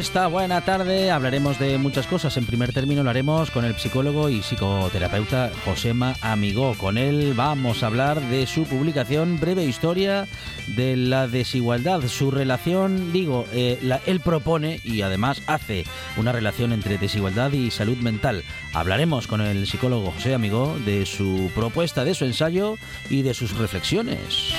Esta buena tarde hablaremos de muchas cosas. En primer término lo haremos con el psicólogo y psicoterapeuta Josema Amigó. Con él vamos a hablar de su publicación Breve Historia de la Desigualdad. Su relación, digo, eh, él propone y además hace una relación entre desigualdad y salud mental. Hablaremos con el psicólogo José Amigó de su propuesta, de su ensayo y de sus reflexiones.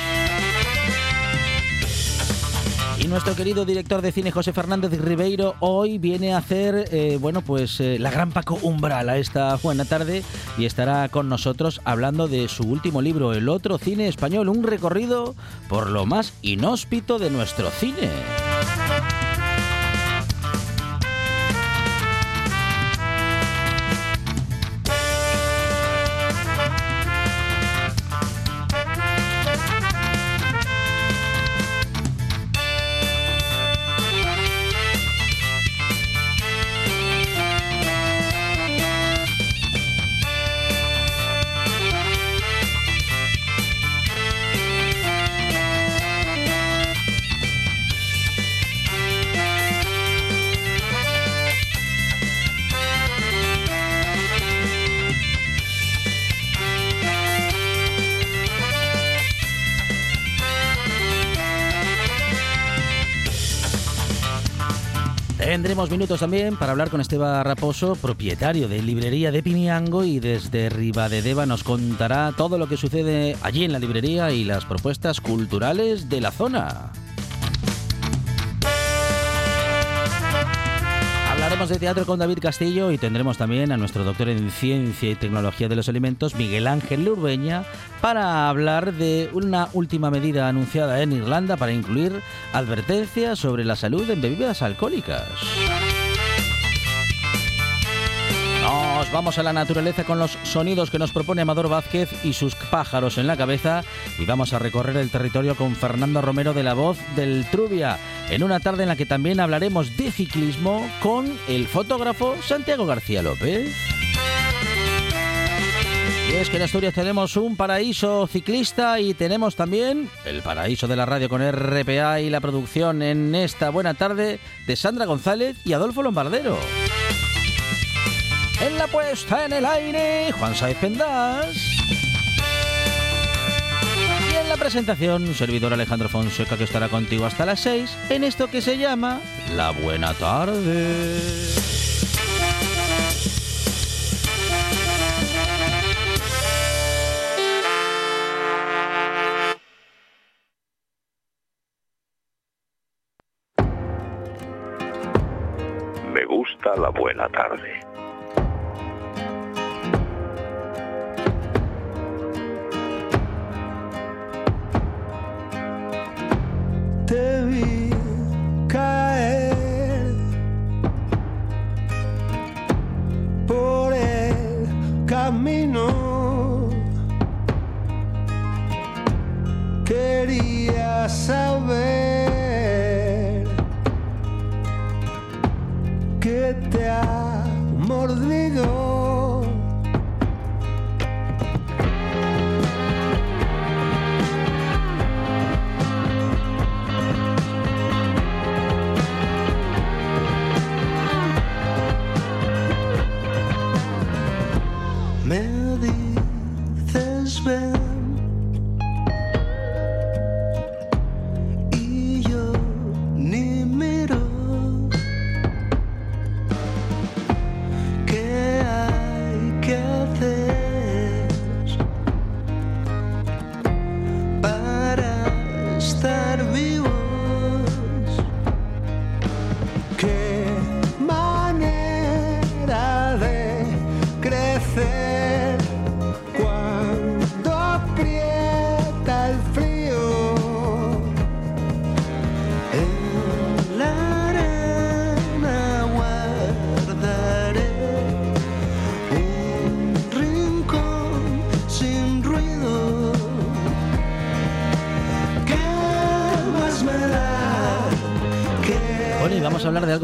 Y nuestro querido director de cine José Fernández Ribeiro hoy viene a hacer, eh, bueno, pues eh, la gran Paco Umbral a esta buena tarde y estará con nosotros hablando de su último libro, El otro cine español, un recorrido por lo más inhóspito de nuestro cine. También para hablar con Esteban Raposo, propietario de librería de Piniango y desde Ribadedeva nos contará todo lo que sucede allí en la librería y las propuestas culturales de la zona. Hablaremos de teatro con David Castillo y tendremos también a nuestro doctor en Ciencia y Tecnología de los Alimentos, Miguel Ángel Lurbeña, para hablar de una última medida anunciada en Irlanda para incluir advertencias sobre la salud en bebidas alcohólicas. Nos vamos a la naturaleza con los sonidos que nos propone Amador Vázquez y sus pájaros en la cabeza y vamos a recorrer el territorio con Fernando Romero de la voz del Trubia en una tarde en la que también hablaremos de ciclismo con el fotógrafo Santiago García López. Y es que en Asturias tenemos un paraíso ciclista y tenemos también el paraíso de la radio con RPA y la producción en esta buena tarde de Sandra González y Adolfo Lombardero. En la puesta en el aire, Juan Saez Pendas. Y en la presentación, servidor Alejandro Fonseca que estará contigo hasta las 6 en esto que se llama La Buena Tarde. Me gusta la buena tarde. Me dices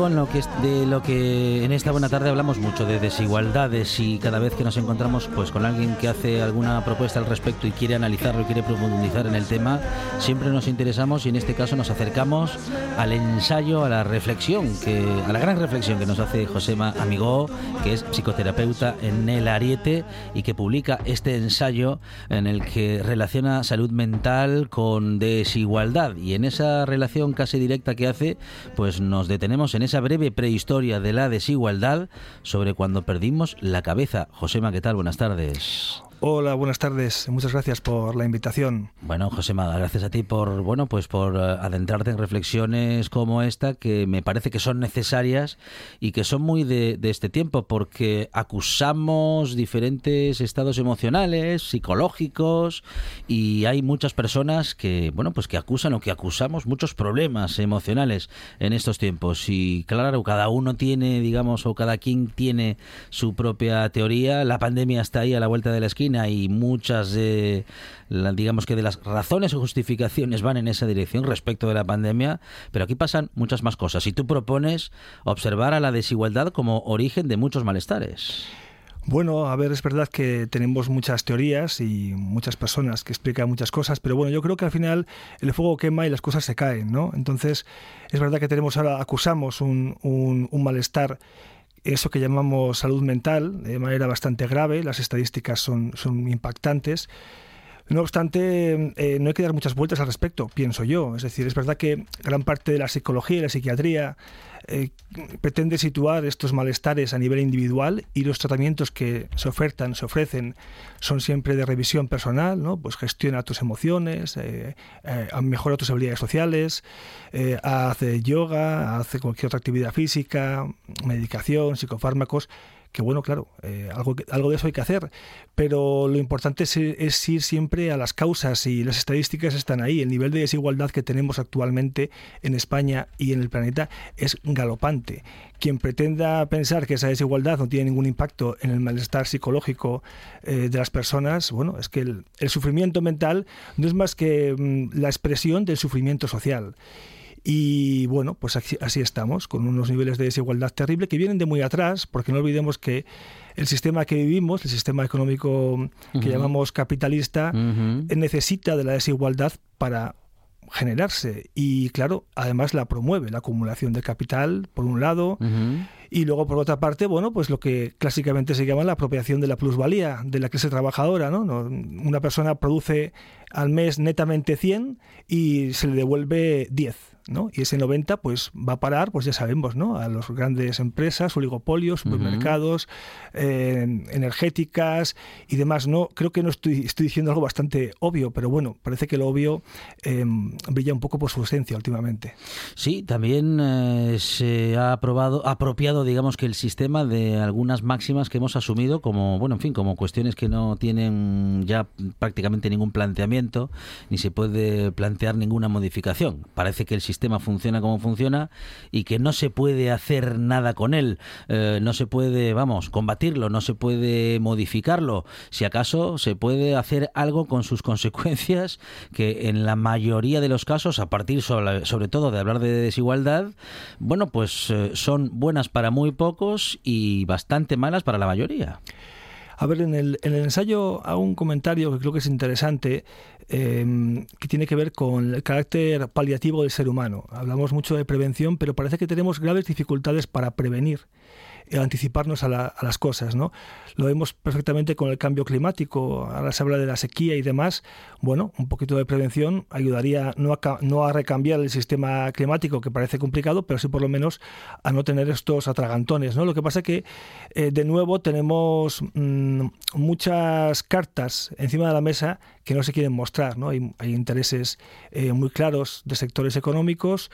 en lo que de lo que en esta buena tarde hablamos mucho de desigualdades y cada vez que nos encontramos pues con alguien que hace alguna propuesta al respecto y quiere analizarlo y quiere profundizar en el tema, siempre nos interesamos y en este caso nos acercamos al ensayo, a la reflexión que a la gran reflexión que nos hace Josema Amigó, que es psicoterapeuta en el Ariete y que publica este ensayo en el que relaciona salud mental con desigualdad y en esa relación casi directa que hace, pues nos detenemos en esa breve prehistoria de la desigualdad sobre cuando perdimos la cabeza. Josema, ¿qué tal? Buenas tardes. Hola, buenas tardes. Muchas gracias por la invitación. Bueno, José Mada, gracias a ti por bueno, pues por eh, adentrarte en reflexiones como esta que me parece que son necesarias y que son muy de, de este tiempo porque acusamos diferentes estados emocionales, psicológicos y hay muchas personas que bueno, pues que acusan o que acusamos muchos problemas emocionales en estos tiempos y claro, cada uno tiene, digamos, o cada quien tiene su propia teoría. La pandemia está ahí a la vuelta de la esquina y muchas de, digamos que de las razones o justificaciones van en esa dirección respecto de la pandemia, pero aquí pasan muchas más cosas y tú propones observar a la desigualdad como origen de muchos malestares. Bueno, a ver, es verdad que tenemos muchas teorías y muchas personas que explican muchas cosas, pero bueno, yo creo que al final el fuego quema y las cosas se caen, ¿no? Entonces, es verdad que tenemos ahora, acusamos un, un, un malestar eso que llamamos salud mental de manera bastante grave, las estadísticas son, son impactantes. No obstante, eh, no hay que dar muchas vueltas al respecto, pienso yo. Es decir, es verdad que gran parte de la psicología y la psiquiatría eh, pretende situar estos malestares a nivel individual y los tratamientos que se ofertan, se ofrecen, son siempre de revisión personal, ¿no? Pues gestiona tus emociones, eh, eh, mejora tus habilidades sociales, hace yoga, hace cualquier otra actividad física, medicación, psicofármacos que bueno, claro, eh, algo, algo de eso hay que hacer, pero lo importante es, ir siempre a las causas y las estadísticas están ahí. El nivel de desigualdad que tenemos actualmente en España y en el planeta es galopante. Quien pretenda pensar que esa desigualdad no tiene ningún impacto en el malestar psicológico eh, de las personas, bueno, es que el, el, sufrimiento mental no es más que mm, la expresión del sufrimiento social. Y bueno, pues así, estamos, con unos niveles de desigualdad terrible que vienen de muy atrás, porque no olvidemos que el sistema que vivimos, el sistema económico que llamamos capitalista, necesita de la desigualdad para generarse. Y claro, además la promueve, la acumulación de capital por un lado y luego por otra parte, bueno, pues lo que clásicamente se llama la apropiación de la plusvalía de la clase trabajadora, ¿no? Una persona produce al mes netamente 100 y se le devuelve 10 ¿no? Y ese 90 pues va a parar, pues ya sabemos, ¿no? A las grandes empresas, oligopolios, supermercados, eh, energéticas y demás. No, creo que no estoy, estoy diciendo algo bastante obvio, pero bueno, parece que lo obvio eh, brilla un poco por su esencia últimamente. Sí, también eh, se ha aprobado, apropiado, digamos que el sistema de algunas máximas que hemos asumido como, bueno, en fin, como cuestiones que no tienen ya prácticamente ningún planteamiento, ni se puede plantear ninguna modificación. Parece que el sistema sistema funciona como funciona y que no se puede hacer nada con él, eh, no se puede, vamos, combatirlo, no se puede modificarlo. Si acaso se puede hacer algo con sus consecuencias que en la mayoría de los casos, a partir sobre, todo de hablar de desigualdad, bueno, pues eh, son buenas para muy pocos y bastante malas para la mayoría. A ver, en el, en el ensayo hago un comentario que creo que es interesante, eh, que tiene que ver con el carácter paliativo del ser humano. Hablamos mucho de prevención, pero parece que tenemos graves dificultades para prevenir anticiparnos a, las cosas. ¿no? Lo vemos perfectamente con el cambio climático, ahora se habla de la sequía y demás. Bueno, un poquito de prevención ayudaría no a, no a recambiar el sistema climático, que parece complicado, pero sí por lo menos a no tener estos atragantones. ¿no? Lo que pasa que, eh, de nuevo, tenemos mm, muchas cartas encima de la mesa que no se quieren mostrar. ¿no? Hay, hay intereses eh, muy claros de sectores económicos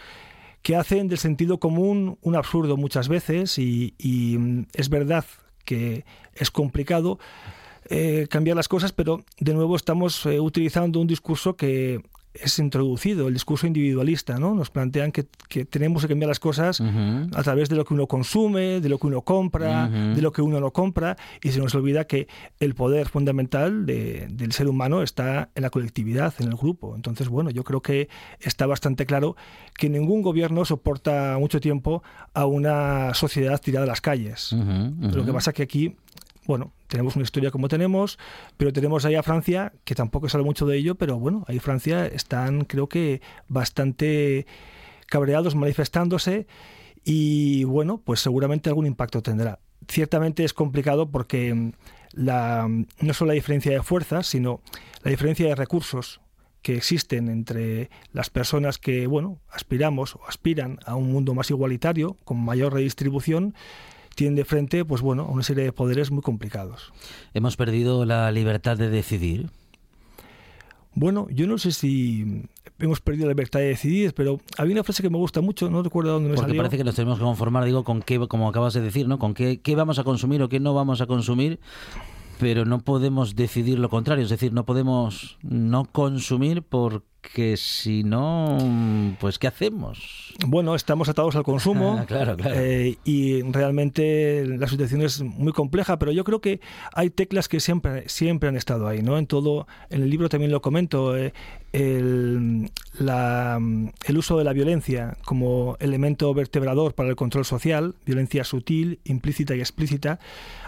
que hacen del sentido común un absurdo muchas veces y, mm, es verdad que es complicado eh, cambiar las cosas, pero de nuevo estamos eh, utilizando un discurso que es introducido el discurso individualista, ¿no? Nos plantean que, que tenemos que cambiar las cosas a través de lo que uno consume, de lo que uno compra, de lo que uno no compra, y se nos olvida que el poder fundamental de- del ser humano está en la colectividad, en el grupo. Entonces, bueno, yo creo que está bastante claro que ningún gobierno soporta mucho tiempo a una sociedad tirada a las calles. Lo que pasa que aquí, bueno, tenemos una historia como tenemos, pero tenemos ahí a Francia, que tampoco se habla mucho de ello, pero bueno, ahí Francia están, creo que, bastante cabreados, manifestándose, y bueno, pues seguramente algún impacto tendrá. Ciertamente es complicado porque mm, la, no solo la diferencia de fuerzas, sino la diferencia de recursos que existen entre las personas que, bueno, aspiramos o aspiran a un mundo más igualitario, con mayor redistribución, tienen de frente, pues bueno, a una serie de poderes muy complicados. Hemos perdido la libertad de decidir. Bueno, yo no sé si hemos perdido la libertad de decidir, pero había una frase que me gusta mucho, no recuerdo dónde me Porque salió. parece que nos tenemos que conformar, digo, con qué, como acabas de decir, ¿no? Con qué, qué vamos a consumir o qué no vamos a consumir, pero no podemos decidir lo contrario. Es decir, no podemos no consumir porque si no, pues ¿qué hacemos? Bueno, estamos atados al consumo Ah, claro, claro. eh, y realmente la situación es muy compleja, pero yo creo que hay teclas que siempre, siempre han estado ahí, ¿no? En todo, en el libro también lo comento, eh, el, la- el uso de la violencia como elemento vertebrador para el control social, violencia sutil, implícita y explícita,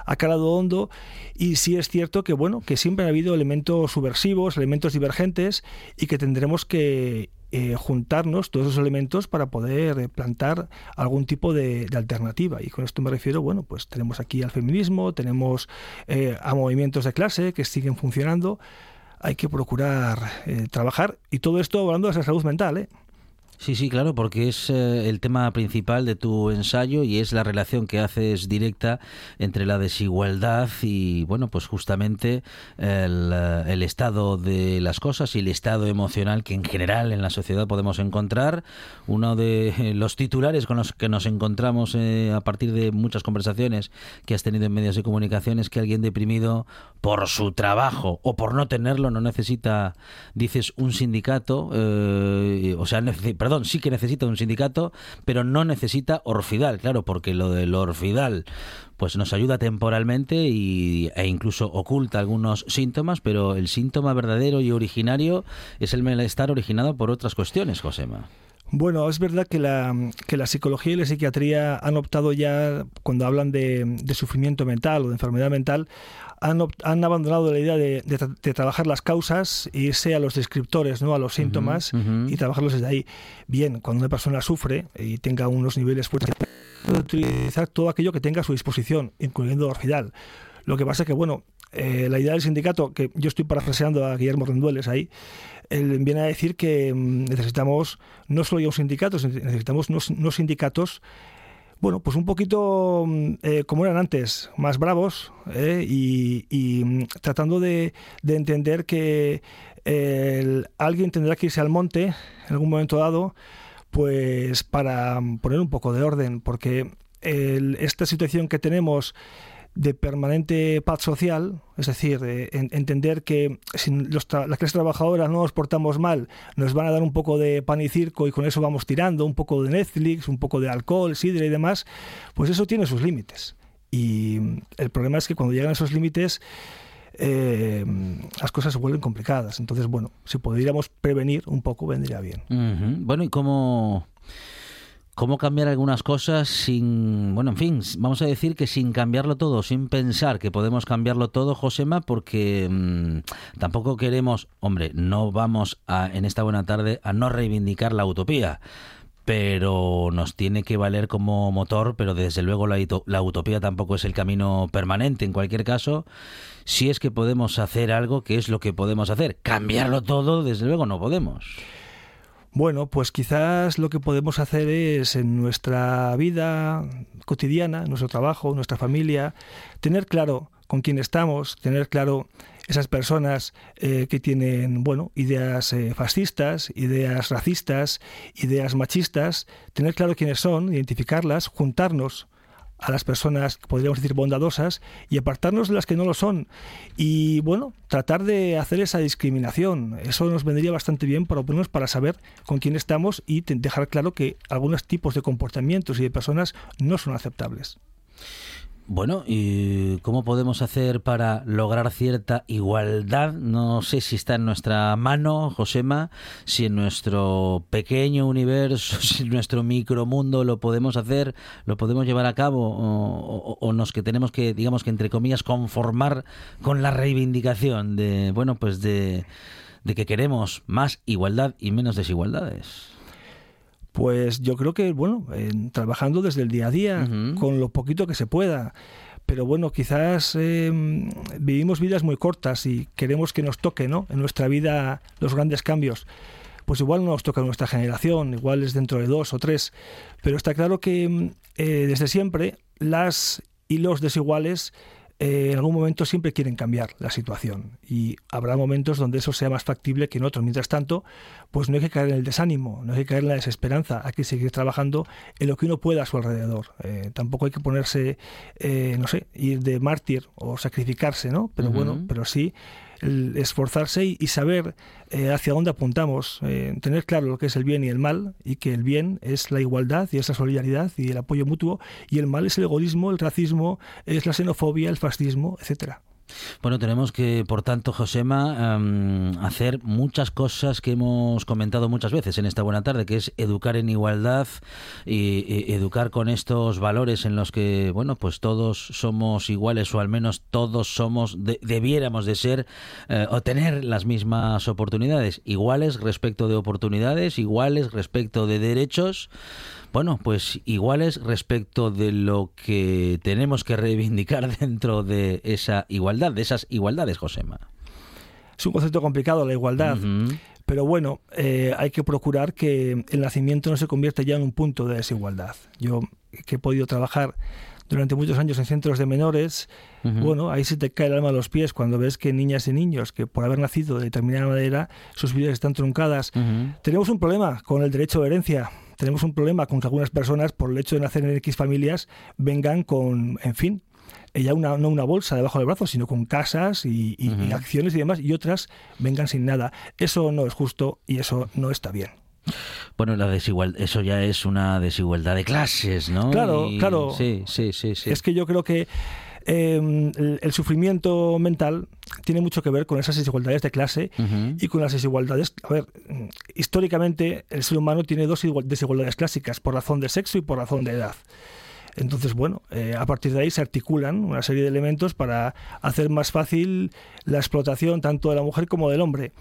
ha calado hondo y sí es cierto que bueno que siempre ha habido elementos subversivos, elementos divergentes y que tendremos que eh, juntarnos todos esos elementos para poder eh, plantar algún tipo de, alternativa. Y con esto me refiero, bueno, pues tenemos aquí al feminismo, tenemos eh, a movimientos de clase que siguen funcionando. Hay que procurar eh, trabajar y todo esto hablando de la salud mental, ¿eh? Sí, sí, claro, porque es eh, el tema principal de tu ensayo y es la relación que haces directa entre la desigualdad y, bueno, pues justamente el, eh, estado de las cosas y el estado emocional que en general en la sociedad podemos encontrar. Uno de eh, los titulares con los que nos encontramos eh, a partir de muchas conversaciones que has tenido en medios de comunicación es que alguien deprimido por su trabajo o por no tenerlo no necesita, dices, un sindicato, eh, o sea, necesi- perdón, sí que necesita un sindicato, pero no necesita orfidal, claro, porque lo del orfidal pues nos ayuda temporalmente y, e incluso oculta algunos síntomas, pero el síntoma verdadero y originario es el malestar originado por otras cuestiones, Josema. Bueno, es verdad que la, que la psicología y la psiquiatría han optado ya, cuando hablan de, de sufrimiento mental o de enfermedad mental, han, han abandonado la idea de, de tra- de trabajar las causas e irse a los descriptores, ¿no? a los síntomas y trabajarlos desde ahí. Bien, cuando una persona sufre y tenga unos niveles fuertes, puede utilizar todo aquello que tenga a su disposición, incluyendo orfidal. Lo que pasa es que, bueno, eh, la idea del sindicato, que yo estoy parafraseando a Guillermo Rendueles ahí, él viene a decir que mm, necesitamos no solo ya un sindicato, necesitamos unos, unos sindicatos, bueno, pues un poquito mm, eh, como eran antes, más bravos eh, y, mm, tratando de, de entender que el- alguien tendrá que irse al monte en algún momento dado, pues para poner un poco de orden, porque el- esta situación que tenemos de permanente paz social, es decir, de en- entender que si los las clases trabajadoras no nos portamos mal, nos van a dar un poco de pan y circo y con eso vamos tirando, un poco de Netflix, un poco de alcohol, sidra y demás, pues eso tiene sus límites. Y el problema es que cuando llegan esos límites, eh, las cosas se vuelven complicadas. Entonces, bueno, si pudiéramos prevenir un poco, vendría bien. Bueno, ¿y cómo, cómo cambiar algunas cosas sin, bueno, en fin, vamos a decir que sin cambiarlo todo, sin pensar que podemos cambiarlo todo, Josema, porque mm, tampoco queremos, hombre, no vamos a, en esta buena tarde a no reivindicar la utopía. Pero nos tiene que valer como motor, pero desde luego la, la utopía tampoco es el camino permanente. En cualquier caso, si es que podemos hacer algo, ¿qué es lo que podemos hacer? Cambiarlo todo, desde luego no podemos. Bueno, pues quizás lo que podemos hacer es en nuestra vida cotidiana, nuestro trabajo, nuestra familia, tener claro con quién estamos, tener claro esas personas eh, que tienen, bueno, ideas eh, fascistas, ideas racistas, ideas machistas, tener claro quiénes son, identificarlas, juntarnos a las personas, podríamos decir, bondadosas y apartarnos de las que no lo son. Y bueno, tratar de hacer esa discriminación. Eso nos vendría bastante bien, por lo menos para saber con quién estamos y dejar claro que algunos tipos de comportamientos y de personas no son aceptables. Bueno, ¿y cómo podemos hacer para lograr cierta igualdad? No sé si está en nuestra mano, Josema, si en nuestro pequeño universo, si en nuestro micromundo lo podemos hacer, lo podemos llevar a cabo, o, o, nos que tenemos que, digamos que entre comillas, conformar con la reivindicación de, bueno, pues de, de que queremos más igualdad y menos desigualdades. Pues yo creo que, bueno, trabajando desde el día a día, con lo poquito que se pueda. Pero bueno, quizás em, vivimos vidas muy cortas y queremos que nos toque, ¿no? En nuestra vida los grandes cambios. Pues igual no nos toca en nuestra generación, igual es dentro de dos o tres. Pero está claro que em, eh, desde siempre las y los desiguales eh, en algún momento siempre quieren cambiar la situación y habrá momentos donde eso sea más factible que en otros. Mientras tanto, pues no hay que caer en el desánimo, no hay que caer en la desesperanza, hay que seguir trabajando en lo que uno pueda a su alrededor. Eh, tampoco hay que ponerse, eh, no sé, ir de mártir o sacrificarse, ¿no? Pero bueno, pero sí el esforzarse y, saber eh, hacia dónde apuntamos, eh, tener claro lo que es el bien y el mal, y que el bien es la igualdad y es la solidaridad y el apoyo mutuo, y el mal es el egoísmo, el racismo, es la xenofobia, el fascismo, etcétera. Bueno, tenemos que, por tanto, Josema, em, hacer muchas cosas que hemos comentado muchas veces en esta buena tarde, que es educar en igualdad y, educar con estos valores en los que, bueno, pues todos somos iguales o al menos todos somos, debiéramos de ser eh, o tener las mismas oportunidades, iguales respecto de oportunidades, iguales respecto de derechos bueno, pues iguales respecto de lo que tenemos que reivindicar dentro de esa igualdad, de esas igualdades, Josema. Es un concepto complicado la igualdad. Pero bueno, eh, hay que procurar que el nacimiento no se convierta ya en un punto de desigualdad. Yo que he podido trabajar durante muchos años en centros de menores, bueno, ahí se te cae el alma a los pies cuando ves que niñas y niños que por haber nacido de determinada manera, sus vidas están truncadas. Tenemos un problema con el derecho de herencia tenemos un problema con que algunas personas, por el hecho de nacer en X familias, vengan con, en fin, ya una, no una bolsa debajo del brazo, sino con casas y, acciones y demás, y otras vengan sin nada. Eso no es justo y eso no está bien. Bueno, la desigualdad, eso ya es una desigualdad de clases, ¿no? Claro, claro. Sí, sí, sí, sí. Es que yo creo que Em, el, sufrimiento mental tiene mucho que ver con esas desigualdades de clase y con las desigualdades. A ver, históricamente el ser humano tiene dos desigualdades clásicas, por razón de sexo y por razón de edad. Entonces, bueno, eh, a partir de ahí se articulan una serie de elementos para hacer más fácil la explotación tanto de la mujer como del hombre.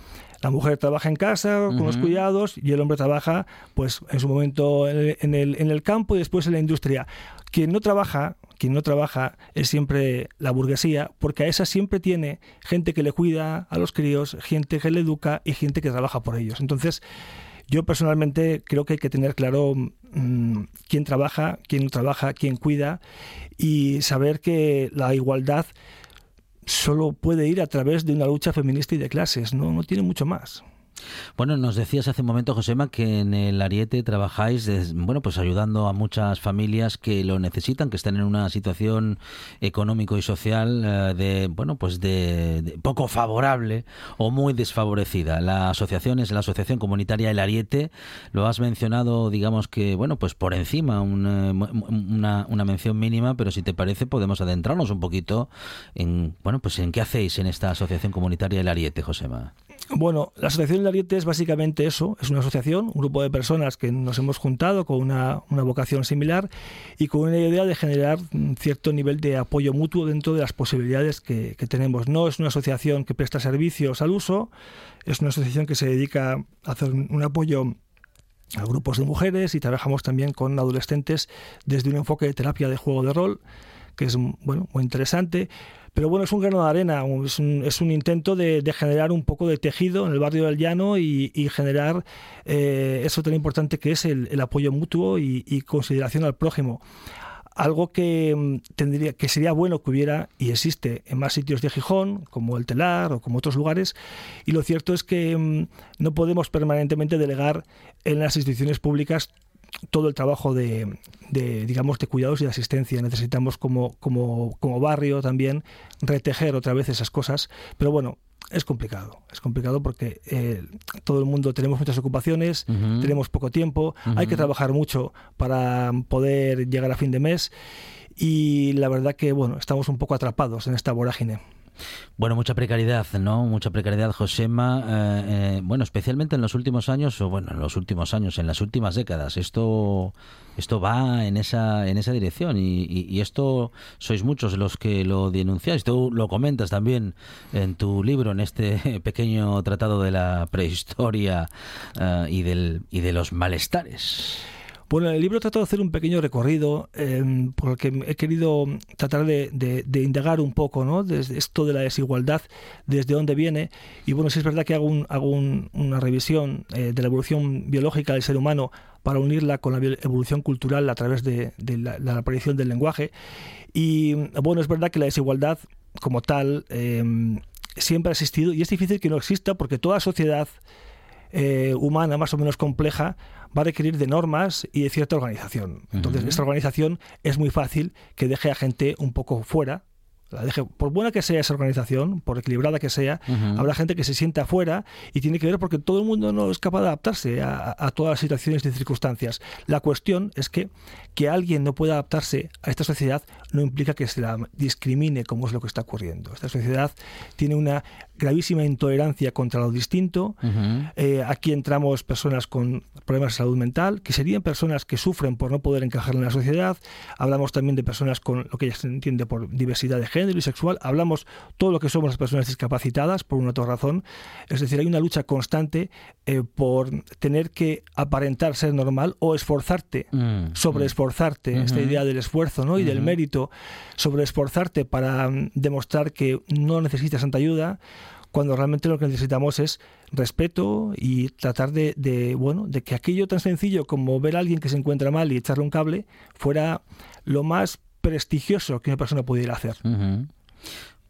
La mujer trabaja en casa con los cuidados y el hombre trabaja, pues, en su momento en el, en el campo y después en la industria. Quien no trabaja quien no trabaja es siempre la burguesía, porque a esa siempre tiene gente que le cuida a los críos, gente que le educa y gente que trabaja por ellos. Entonces, yo personalmente creo que hay que tener claro mm, quién trabaja, quién no trabaja, quién cuida y saber que la igualdad solo puede ir a través de una lucha feminista y de clases, no, no tiene mucho más. Bueno, nos decías hace un momento, Josema, que en el Ariete trabajáis, bueno, pues ayudando a muchas familias que lo necesitan, que están en una situación económico y social eh, de, bueno, pues de, poco favorable o muy desfavorecida. La asociación es la Asociación Comunitaria El Ariete. Lo has mencionado, digamos que, bueno, pues por encima, una, una, una mención mínima, pero si te parece podemos adentrarnos un poquito en, bueno, pues en qué hacéis en esta Asociación Comunitaria El Ariete, Josema. Bueno, la Asociación del Ariete es básicamente eso, es una asociación, un grupo de personas que nos hemos juntado con una, vocación similar y con una idea de generar cierto nivel de apoyo mutuo dentro de las posibilidades que, tenemos. No es una asociación que presta servicios al uso, es una asociación que se dedica a hacer un apoyo a grupos de mujeres y trabajamos también con adolescentes desde un enfoque de terapia de juego de rol, que es bueno, muy interesante. Pero bueno, es un grano de arena, es un, intento de, generar un poco de tejido en el barrio del llano y, generar eh, eso tan importante que es el, apoyo mutuo y, consideración al prójimo algo que mm, tendría que sería bueno que hubiera y existe en más sitios de Gijón como el Telar o como otros lugares y lo cierto es que mm, no podemos permanentemente delegar en las instituciones públicas todo el trabajo de, de, digamos, de cuidados y de asistencia. Necesitamos como, como, como barrio también retejer otra vez esas cosas. Pero bueno, es complicado, es complicado porque eh, todo el mundo tenemos muchas ocupaciones, tenemos poco tiempo, hay que trabajar mucho para poder llegar a fin de mes y la verdad que bueno, estamos un poco atrapados en esta vorágine. Bueno, mucha precariedad, ¿no? Mucha precariedad, Josema. eh, eh, bueno, especialmente en los últimos años, o bueno, en los últimos años, en las últimas décadas. Esto, esto va en esa, en esa dirección y, y- y esto sois muchos los que lo denunciáis. Tú lo comentas también en tu libro, en este pequeño tratado de la prehistoria eh, y, del, y de los malestares. Bueno, en el libro trato de hacer un pequeño recorrido eh, porque he querido tratar de, indagar un poco, ¿no? Esto de la desigualdad, desde dónde viene. Y bueno, sí es verdad que hago, un- hago un- una revisión eh, de la evolución biológica del ser humano para unirla con la evolución cultural a través de, la, aparición del lenguaje. Y bueno, es verdad que la desigualdad como tal eh, siempre ha existido y es difícil que no exista porque toda sociedad eh, humana más o menos compleja va a requerir de normas y de cierta organización. Entonces, Ujú. esta organización es muy fácil que deje a gente un poco fuera. La deje, por buena que sea esa organización, por equilibrada que sea, Ujú. habrá gente que se sienta fuera y tiene que ver porque todo el mundo no es capaz de adaptarse a, a todas las situaciones y circunstancias. La cuestión es que que alguien no pueda adaptarse a esta sociedad no implica que se la discrimine como es lo que está ocurriendo. Esta sociedad tiene una gravísima intolerancia contra lo distinto, Ujú. eh, aquí entramos personas con problemas de salud mental, que serían personas que sufren por no poder encajar en la sociedad. Hablamos también de personas con lo que ya se entiende por diversidad de género y sexual. Hablamos todo lo que somos las personas discapacitadas por una otra razón. Es decir, hay una lucha constante eh, por tener que aparentar ser normal o esforzarte Mm, sobre mm. esforzarte, esta idea del esfuerzo ¿no? y del mérito, sobre esforzarte para mm, demostrar que no necesitas tanta ayuda, cuando realmente lo que necesitamos es respeto y tratar de, de, bueno, de que aquello tan sencillo como ver a alguien que se encuentra mal y echarle un cable fuera lo más prestigioso que una persona pudiera hacer.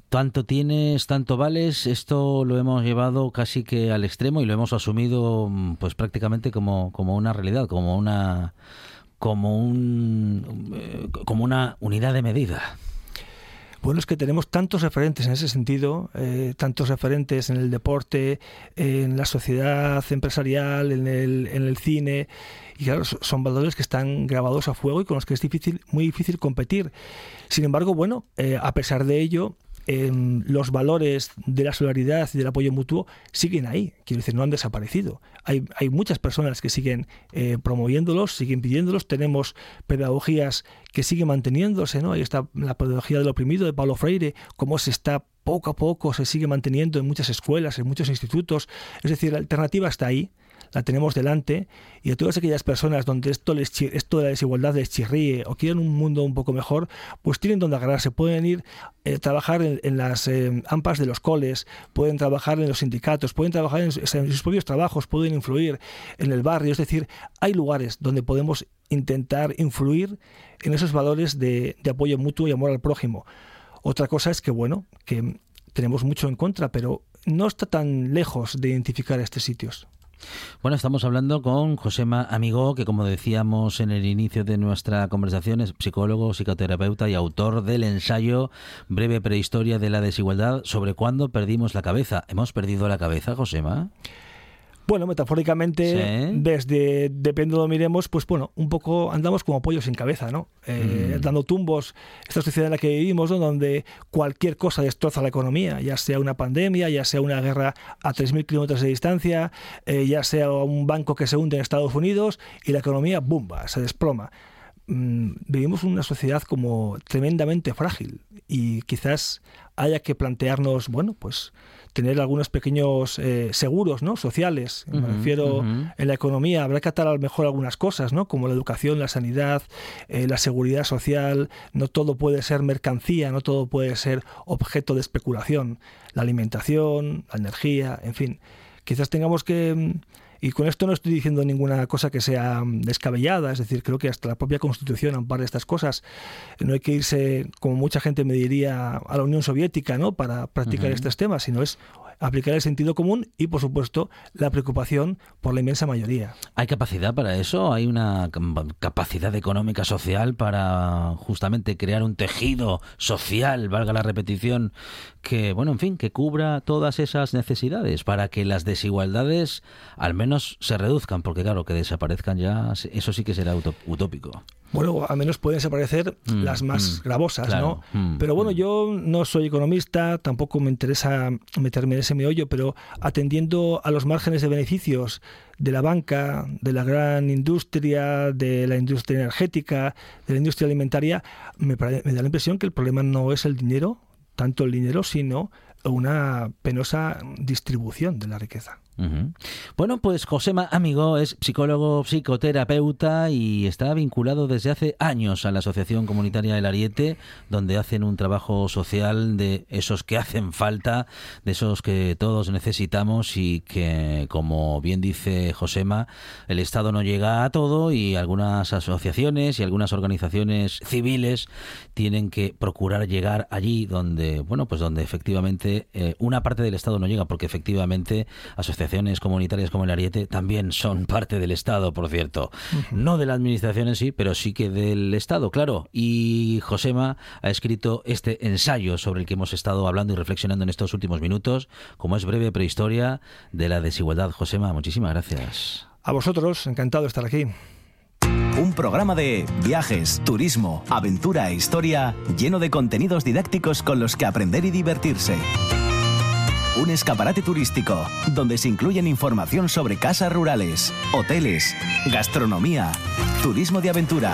Tanto tienes, tanto vales, esto lo hemos llevado casi que al extremo y lo hemos asumido mm, pues prácticamente como, como una realidad, como una como un eh, como una unidad de medida. Bueno, es que tenemos tantos referentes en ese sentido, eh, tantos referentes en el deporte, en la sociedad empresarial, en el, en el cine, y claro, so- son valores que están grabados a fuego y con los que es difícil, muy difícil competir. Sin embargo, bueno, eh, a pesar de ello, em, los valores de la solidaridad y del apoyo mutuo siguen ahí, quiero decir, no han desaparecido. Hay, hay muchas personas que siguen eh, promoviéndolos, siguen pidiéndolos, tenemos pedagogías que siguen manteniéndose, ¿no? Ahí está la pedagogía del oprimido de Paulo Freire, cómo se está poco a poco, se sigue manteniendo en muchas escuelas, en muchos institutos, es decir, la alternativa está ahí, la tenemos delante y a todas aquellas personas donde esto, les, esto de la desigualdad les chirríe o quieren un mundo un poco mejor, pues tienen donde agarrarse, pueden ir a trabajar en, las eh, AMPAs de los coles, pueden trabajar en los sindicatos, pueden trabajar en sus propios trabajos, pueden influir en el barrio, es decir, hay lugares donde podemos intentar influir en esos valores de, de apoyo mutuo y amor al prójimo. Otra cosa es que, bueno, que tenemos mucho en contra, pero no está tan lejos de identificar estos sitios. Bueno, estamos hablando con Josema Amigó, que como decíamos en el inicio de nuestra conversación, es psicólogo, psicoterapeuta y autor del ensayo Breve Prehistoria de la Desigualdad sobre cuándo perdimos la cabeza. ¿Hemos perdido la cabeza, Josema? Bueno, metafóricamente, Sí. desde depende de lo miremos, pues bueno, un poco andamos como pollo sin cabeza, ¿no? Eh, Mm. Dando tumbos, esta sociedad en la que vivimos, ¿no? donde cualquier cosa destroza la economía, ya sea una pandemia, ya sea una guerra a 3.000 kilómetros de distancia, eh, ya sea un banco que se hunde en Estados Unidos y la economía, ¡bumba!, se desploma. Mm, vivimos una sociedad como tremendamente frágil y quizás haya que plantearnos, bueno, pues tener algunos pequeños eh, seguros ¿no? sociales. Me refiero en la economía, habrá que atar a lo mejor algunas cosas, ¿no? como la educación, la sanidad, eh, la seguridad social. No todo puede ser mercancía, no todo puede ser objeto de especulación. La alimentación, la energía, en fin. Quizás tengamos que. Y con esto no estoy diciendo ninguna cosa que sea mm, descabellada, es decir, creo que hasta la propia Constitución ampara estas cosas. No hay que irse, como mucha gente me diría, a la Unión Soviética ¿no? para practicar estos temas, sino es aplicar el sentido común y, por supuesto, la preocupación por la inmensa mayoría. ¿Hay capacidad para eso? ¿Hay una capacidad económica social para justamente crear un tejido social, valga la repetición, que, bueno, en fin, que cubra todas esas necesidades para que las desigualdades al menos se reduzcan? Porque, claro, que desaparezcan ya, eso sí que será utópico. Bueno, al menos pueden desaparecer mm, las más mm, gravosas, ¿no? Mm, pero bueno, yo no soy economista, tampoco me interesa meterme en ese meollo, pero atendiendo a los márgenes de beneficios de la banca, de la gran industria, de la industria energética, de la industria alimentaria, me, me da la impresión que el problema no es el dinero, tanto el dinero, sino una penosa distribución de la riqueza. Bueno, pues Josema Amigo es psicólogo, psicoterapeuta y está vinculado desde hace años a la Asociación Comunitaria del Ariete, donde hacen un trabajo social de esos que hacen falta, de esos que todos necesitamos y que, como bien dice Josema, el Estado no llega a todo y algunas asociaciones y algunas organizaciones civiles tienen que procurar llegar allí donde, bueno, pues donde efectivamente eh, una parte del Estado no llega, porque efectivamente asociaciones asociaciones comunitarias como el Ariete también son parte del Estado, por cierto. No de la administración en sí, pero sí que del Estado, claro. Y Josema ha escrito este ensayo sobre el que hemos estado hablando y reflexionando en estos últimos minutos, como es breve prehistoria de la desigualdad. Josema, muchísimas gracias. A vosotros, encantado de estar aquí. Un programa de viajes, turismo, aventura e historia lleno de contenidos didácticos con los que aprender y divertirse. Un escaparate turístico donde se incluyen información sobre casas rurales, hoteles, gastronomía, turismo de aventura,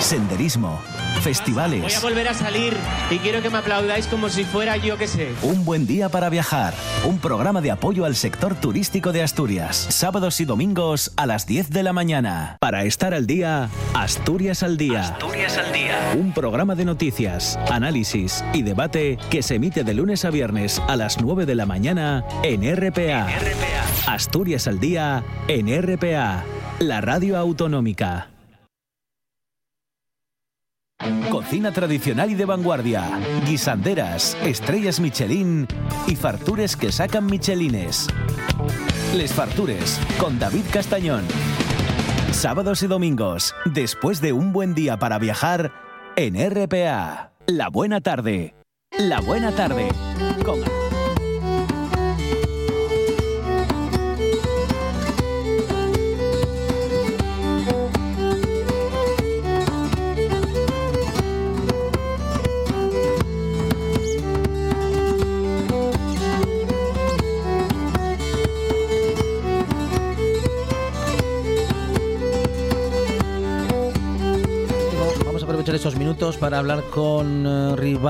senderismo, festivales. Voy a volver a salir y quiero que me aplaudáis como si fuera yo que sé. Un buen día para viajar. Un programa de apoyo al sector turístico de Asturias. Sábados y domingos a las 10 de la mañana. Para estar al día, Asturias al día. Asturias al día. Un programa de noticias, análisis y debate que se emite de lunes a viernes a las 9 de la mañana mañana en RPA. Asturias al día en RPA, la radio autonómica. Cocina tradicional y de vanguardia, guisanderas, estrellas Michelin y fartures que sacan Michelines. Les Fartures con David Castañón. Sábados y domingos, después de un buen día para viajar, en RPA. La buena tarde. La buena tarde. Con para hablar con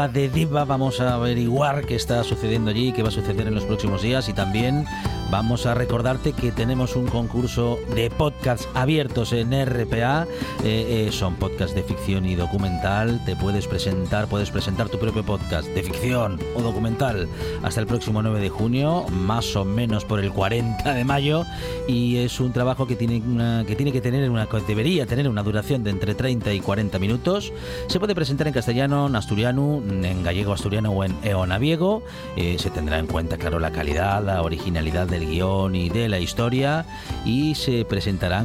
de Diva. Vamos a averiguar qué está sucediendo allí, qué va a suceder en los próximos días y también vamos a recordarte que tenemos un concurso de podcasts abiertos en RPA. Eh, eh, son podcasts de ficción y documental. Te puedes presentar, puedes presentar tu propio podcast de ficción o documental hasta el próximo 9 de junio, más o menos por el 40 de mayo. Y es un trabajo que tiene, que, tiene que tener una, debería tener una duración de entre 30 y 40 minutos se puede presentar en castellano, en asturiano, en gallego asturiano o en eonaviego. Eh, se tendrá en cuenta, claro, la calidad, la originalidad del guion y de la historia. Y se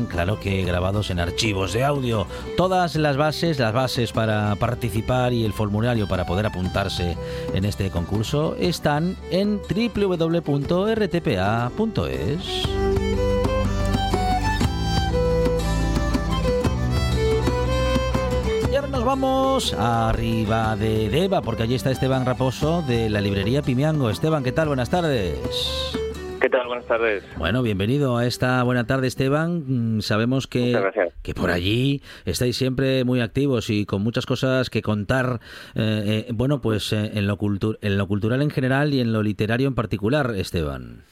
claro que grabados en archivos de audio. Todas las bases, las bases para participar y el formulario para poder apuntarse en este concurso están en www.rtpa.es. vamos arriba de Deva, porque allí está Esteban Raposo de la librería Pimiango. Esteban, ¿qué tal? Buenas tardes. ¿Qué tal? Buenas tardes. Bueno, bienvenido a esta buena tarde, Esteban. Mm, sabemos que, que por allí estáis siempre muy activos y con muchas cosas que contar, eh, eh, bueno, pues eh, en, lo en lo cultural en general y en lo literario en particular, Esteban.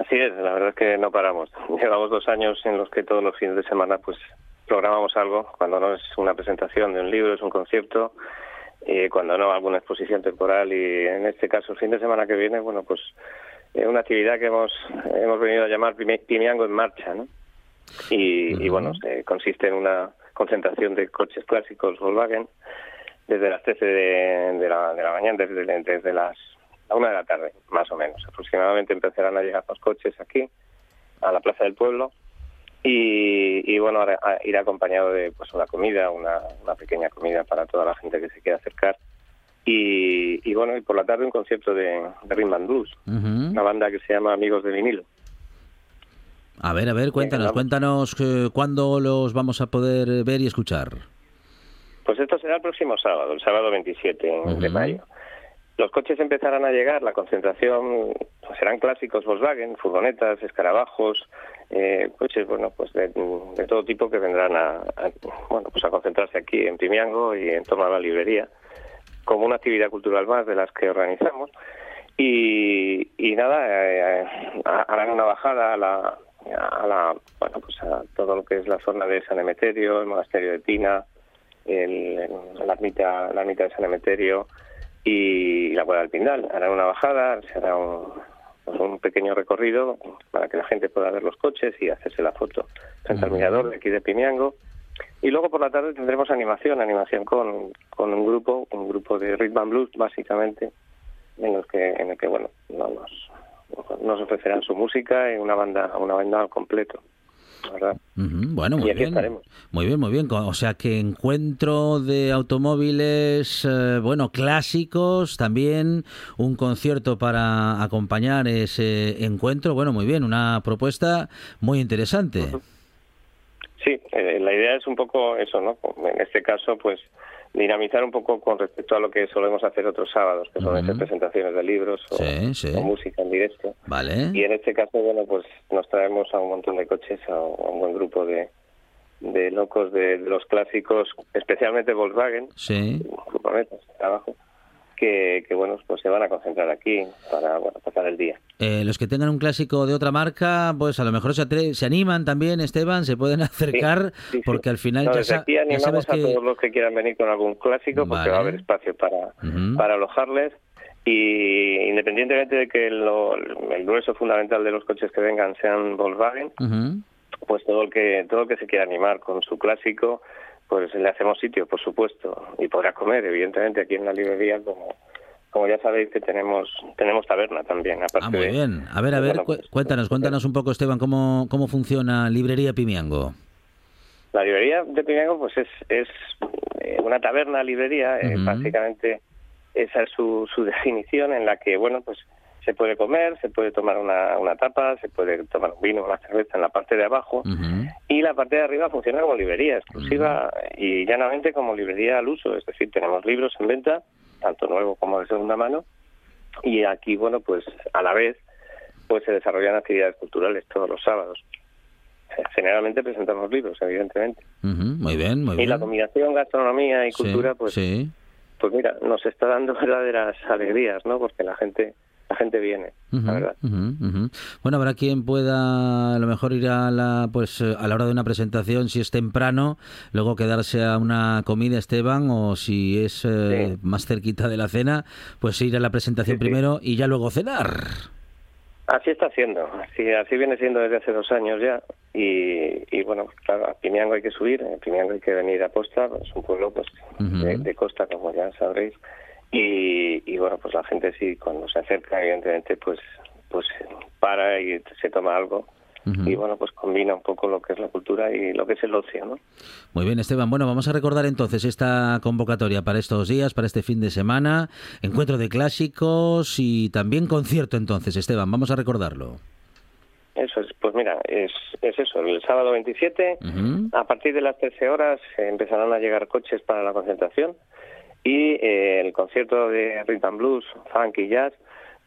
Así es, la verdad es que no paramos. Llevamos dos años en los que todos los fines de semana pues programamos algo, cuando no es una presentación de un libro, es un concierto, y cuando no, alguna exposición temporal y en este caso el fin de semana que viene, bueno, pues es una actividad que hemos, hemos venido a llamar Pimiango en Marcha, ¿no? Y, bueno, consiste en una concentración de coches clásicos Volkswagen desde las 13 de, la, de la mañana, desde, desde las la una de la tarde, más o menos. Aproximadamente empezarán a llegar los coches aquí, a la Plaza del Pueblo, y, y bueno, ahora, ah, irá acompañado de pues una comida, una, una pequeña comida para toda la gente que se quiera acercar. Y, y bueno, y por la tarde un concierto de, de Rhythm and Blues, una banda que se llama Amigos de Vinilo. A ver, a ver, cuéntanos, cuéntanos eh, cuándo los vamos a poder ver y escuchar. Pues esto será el próximo sábado, el sábado 27 de Ujú. mayo. Los coches empezarán a llegar, la concentración pues, serán clásicos Volkswagen, furgonetas, escarabajos, eh, coches bueno pues de, de todo tipo que vendrán a, a, bueno pues a concentrarse aquí en Pimiango y en torno a la librería como una actividad cultural más de las que organizamos y, y nada eh, eh, harán una bajada a la a la bueno pues a todo lo que es la zona de San Emeterio, el monasterio de Pina, el, la ermita la ermita de San Emeterio y la Cueva del Pindal. Harán una bajada, se hará un, pues un pequeño recorrido para que la gente pueda ver los coches y hacerse la foto frente al mirador de aquí de Pimiango. Y luego por la tarde tendremos animación, animación con, con un grupo, un grupo de rhythm and blues básicamente, en los que en el que bueno no nos nos ofrecerán su música y una banda una banda al completo, ¿verdad? Ujú, Bueno, Y muy bien. estaremos. Muy bien, muy bien. O sea que encuentro de automóviles, eh, bueno, clásicos, también un concierto para acompañar ese encuentro. Bueno, muy bien, una propuesta muy interesante. Sí, eh, la idea es un poco eso, ¿no? En este caso, pues dinamizar un poco con respecto a lo que solemos hacer otros sábados, que son esas presentaciones de libros o, Sí, sí. o música en directo. Vale. Y en este caso, bueno, pues nos traemos a un montón de coches, a, a un buen grupo de, de locos de, de los clásicos, especialmente Volkswagen, Sí. furgonetas, abajo, que, que, bueno, pues se van a concentrar aquí para bueno, pasar el día. Eh, los que tengan un clásico de otra marca, pues a lo mejor se, atre- se animan también, Esteban, se pueden acercar, Sí, sí. porque al final No, ya, desde aquí ya animamos sabes a que... todos los que quieran venir con algún clásico, porque Vale. va a haber espacio para, Ujú. para alojarles. Y independientemente de que lo- el grueso fundamental de los coches que vengan sean Volkswagen, Ujú. pues todo el que todo el que se quiera animar con su clásico, pues le hacemos sitio, por supuesto, y podrá comer, evidentemente, aquí en la librería, como, como ya sabéis que tenemos tenemos taberna también, aparte Ah, muy de- bien. A ver, a ver, bueno, cu- pues, cuéntanos, cuéntanos un poco, Esteban, cómo, cómo funciona Librería Pimiango. La librería de Pimiango pues es, es eh, una taberna librería, eh, básicamente esa es su, su definición en la que, bueno, pues se puede comer, se puede tomar una, una tapa, se puede tomar un vino, una cerveza en la parte de abajo y la parte de arriba funciona como librería exclusiva y llanamente como librería al uso, es decir, tenemos libros en venta, tanto nuevo como de segunda mano y aquí, bueno, pues a la vez pues se desarrollan actividades culturales todos los sábados. Eh, Generalmente presentamos libros, evidentemente. Muy bien, muy Y bien. la combinación gastronomía y Sí, cultura, pues, sí. pues mira, nos está dando verdaderas alegrías, ¿no? Porque la gente, la gente viene, la verdad. ujú. Bueno, habrá quien pueda a lo mejor ir a la pues a la hora de una presentación si es temprano, luego quedarse a una comida Esteban o si es eh, Sí. más cerquita de la cena, pues ir a la presentación Sí, sí. primero y ya luego cenar. Así está siendo, así, así viene siendo desde hace dos años ya. Y, y bueno, claro, a Pimiango hay que subir, a Pimiango hay que venir a posta, es un pueblo pues de costa, como ya sabréis. Y, y bueno, pues la gente sí, cuando se acerca, evidentemente, pues pues para y se toma algo. Y bueno, pues combina un poco lo que es la cultura y lo que es el ocio, ¿no? Muy bien, Esteban. Bueno, vamos a recordar entonces esta convocatoria para estos días, para este fin de semana, encuentro de clásicos y también concierto entonces, Esteban. Vamos a recordarlo. Eso es, pues mira, es, es eso, el sábado 27 Ujú. A partir de las 13 horas eh, empezarán a llegar coches para la concentración y eh, el concierto de Rhythm Blues, Funk y Jazz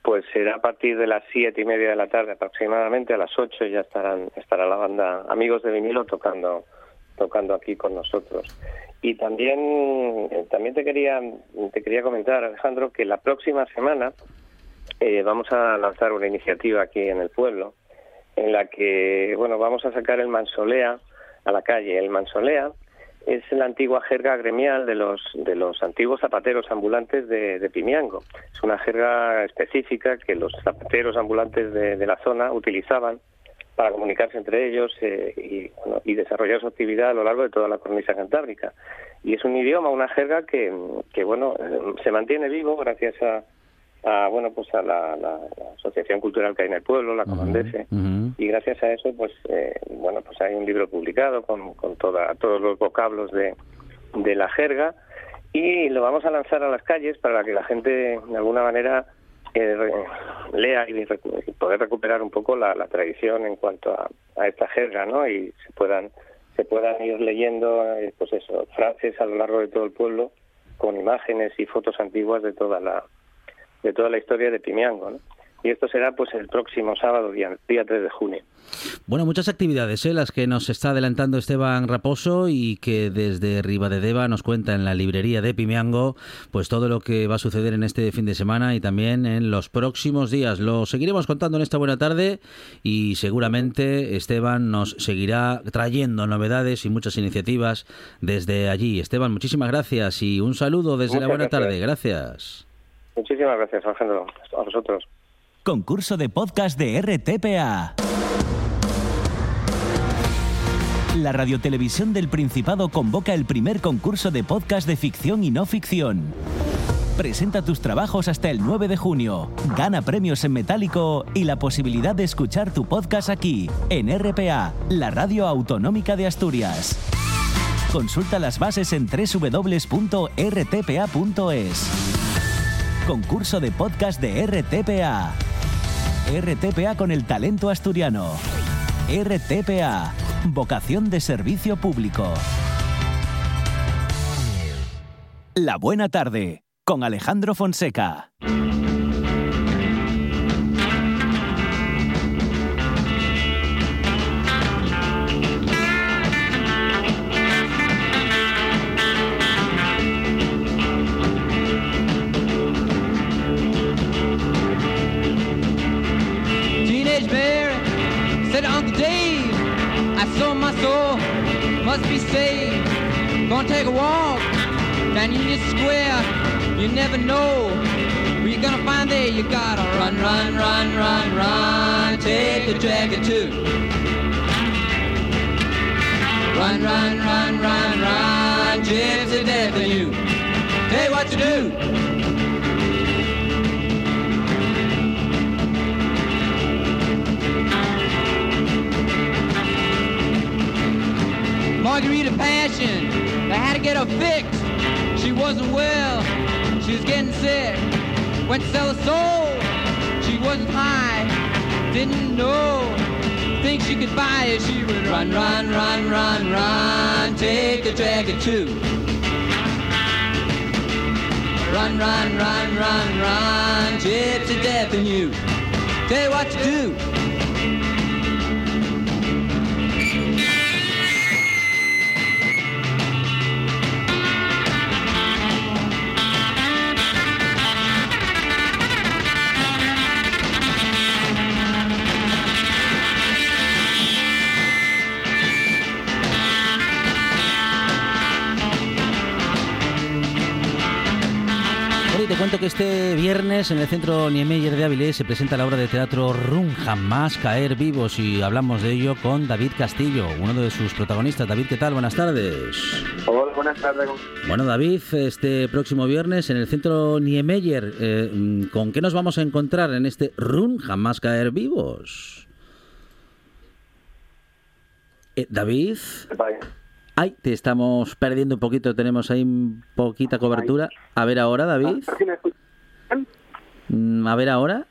pues será a partir de las siete y media de la tarde aproximadamente, a las 8 ya estarán estará la banda Amigos de Vinilo tocando tocando aquí con nosotros. Y también eh, también te quería te quería comentar Alejandro que la próxima semana eh, vamos a lanzar una iniciativa aquí en el pueblo en la que bueno vamos a sacar el mansolea a la calle. El mansolea es la antigua jerga gremial de los de los antiguos zapateros ambulantes de, Pimiango. Es una jerga específica que los zapateros ambulantes de, la zona utilizaban para comunicarse entre ellos eh, y, bueno, y desarrollar su actividad a lo largo de toda la cornisa cantábrica. Y es un idioma, una jerga que, que bueno, eh, se mantiene vivo gracias a, a bueno pues a la, la- la asociación cultural que hay en el pueblo, la Comandese, y gracias a eso pues eh, bueno pues hay un libro publicado con, con toda, todos los vocablos de, de la jerga. Y lo vamos a lanzar a las calles para que la gente de alguna manera eh, lea y, poder recuperar un poco la, la tradición en cuanto a, a esta jerga no y se puedan se puedan ir leyendo eh, pues eso frases a lo largo de todo el pueblo con imágenes y fotos antiguas de toda la de toda la historia de Pimiango ¿no? y esto será pues el próximo sábado día, día 3 de junio Bueno, muchas actividades, ¿eh? las que nos está adelantando Esteban Raposo y que desde Deva nos cuenta en la librería de Pimiango, pues todo lo que va a suceder en este fin de semana y también en los próximos días. Lo seguiremos contando en esta buena tarde y seguramente Esteban nos seguirá trayendo novedades y muchas iniciativas desde allí. Esteban, muchísimas gracias y un saludo desde la buena gracias. tarde. Gracias. Muchísimas gracias Alejandro a vosotros Concurso de podcast de RTPA. La Radiotelevisión del Principado convoca el primer concurso de podcast de ficción y no ficción. Presenta tus trabajos hasta el 9 de junio. Gana premios en metálico y la posibilidad de escuchar tu podcast aquí, en RPA, la radio autonómica de Asturias. Consulta las bases en www.rtpa.es. Concurso de podcast de RTPA. RTPA con el talento asturiano. RTPA. Vocación de servicio público. La buena tarde. Con Alejandro Fonseca. Gonna take a walk down Union Square. You never know where you're gonna find there. You gotta run, run, run, run, run. Take the jacket too. Run, run, run, run, run. Gypsy death of you. Tell you what to do. Margarita Passion. They had to get her fixed. She wasn't well. She was getting sick. Went to sell her soul. She wasn't high. Didn't know. Think she could buy it. She would run, run, run, run, run. Take the jacket too. Run, run, run, run, run. Gypsy death in you. Tell you what to do. Te cuento que este viernes en el Centro Niemeyer de Avilés se presenta la obra de teatro Run Jamás Caer Vivos y hablamos de ello con David Castillo, uno de sus protagonistas. David, ¿qué tal? Buenas tardes. Hola, buenas tardes. Bueno, David, este próximo viernes en el Centro Niemeyer, eh, ¿con qué nos vamos a encontrar en este Run Jamás Caer Vivos? Eh, David, ay, te estamos perdiendo un poquito, tenemos ahí poquita cobertura. A ver ahora, David. Mm, A ver ahora.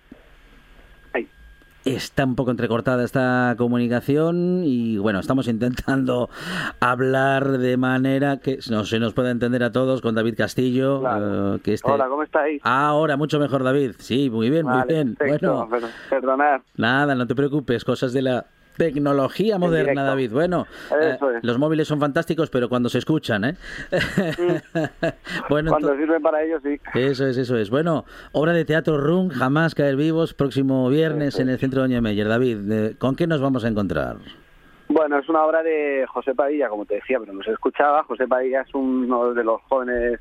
Está un poco entrecortada esta comunicación y bueno, estamos intentando hablar de manera que no se nos pueda entender a todos con David Castillo. Claro. eh, que este... Hola, ¿cómo estáis? Ahora, mucho mejor, David. Sí, muy bien, muy bien. perfecto, Bueno, per- perdonad. nada, no te preocupes, cosas de la tecnología moderna. David. Bueno, eh, los móviles son fantásticos, pero cuando se escuchan, ¿eh? bueno, Cuando sirven para ellos, sí. eso es, eso es. Bueno, obra de teatro Run, Jamás Caer Vivos, próximo viernes en el Centro Doña Meyer. David, eh, ¿con qué nos vamos a encontrar? Bueno, es una obra de José Padilla, como te decía, pero no se escuchaba. José Padilla es uno de los jóvenes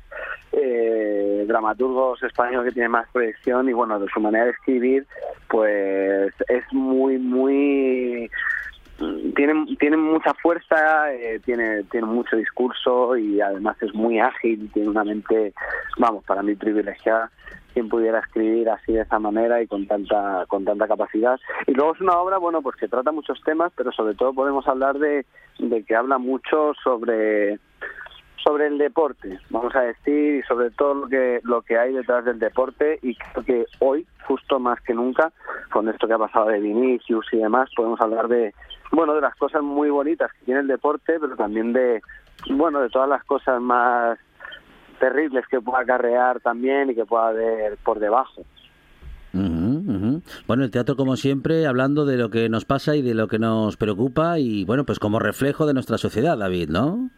eh, dramaturgos españoles que tiene más proyección y, bueno, de su manera de escribir, pues es muy, muy... Tiene, tiene mucha fuerza, eh, tiene, tiene mucho discurso y además es muy ágil, tiene una mente, vamos, para mí privilegiada. Quien pudiera escribir así de esa manera y con tanta con tanta capacidad y luego es una obra bueno pues que trata muchos temas pero sobre todo podemos hablar de, de que habla mucho sobre sobre el deporte, vamos a decir, y sobre todo lo que lo que hay detrás del deporte y creo que hoy, justo más que nunca, con esto que ha pasado de Vinicius y demás, podemos hablar de bueno, de las cosas muy bonitas que tiene el deporte, pero también de bueno, de todas las cosas más terribles que pueda acarrear también y que pueda haber por debajo. Bueno, el teatro como siempre, hablando de lo que nos pasa y de lo que nos preocupa y bueno, pues como reflejo de nuestra sociedad, David, ¿no?